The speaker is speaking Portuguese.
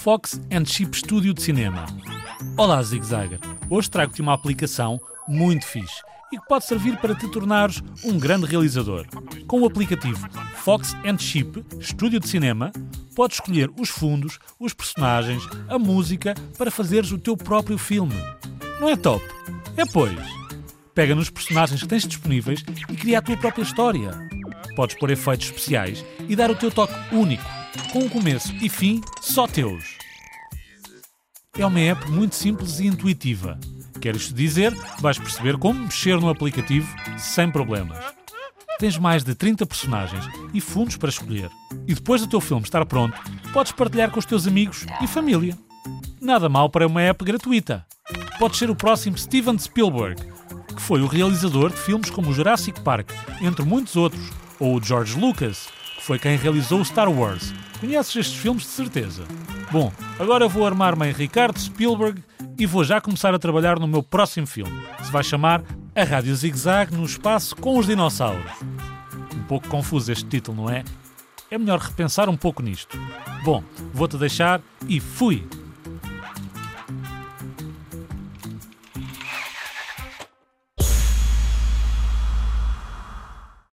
Fox and Chip Studio de Cinema. Olá, Zig Zagger. Hoje trago-te uma aplicação muito fixe e que pode servir para te tornares um grande realizador. Com o aplicativo Fox and Chip Studio de Cinema, podes escolher os fundos, os personagens, a música para fazeres o teu próprio filme. Não é top? É pois. Pega nos personagens que tens disponíveis e cria a tua própria história. Podes pôr efeitos especiais e dar o teu toque único, com um começo e fim só teus. É uma app muito simples e intuitiva. Quer isto dizer, vais perceber como mexer no aplicativo sem problemas. Tens mais de 30 personagens e fundos para escolher. E depois do teu filme estar pronto, podes partilhar com os teus amigos e família. Nada mal para uma app gratuita. Podes ser o próximo Steven Spielberg, que foi o realizador de filmes como o Jurassic Park, entre muitos outros, ou o George Lucas, que foi quem realizou o Star Wars. Conheces estes filmes de certeza. Bom, agora vou armar-me em Ricardo Spielberg e vou já começar a trabalhar no meu próximo filme. Se vai chamar A Rádio Zig Zag no Espaço com os Dinossauros. Um pouco confuso este título, não é? É melhor repensar um pouco nisto. Bom, vou-te deixar e fui!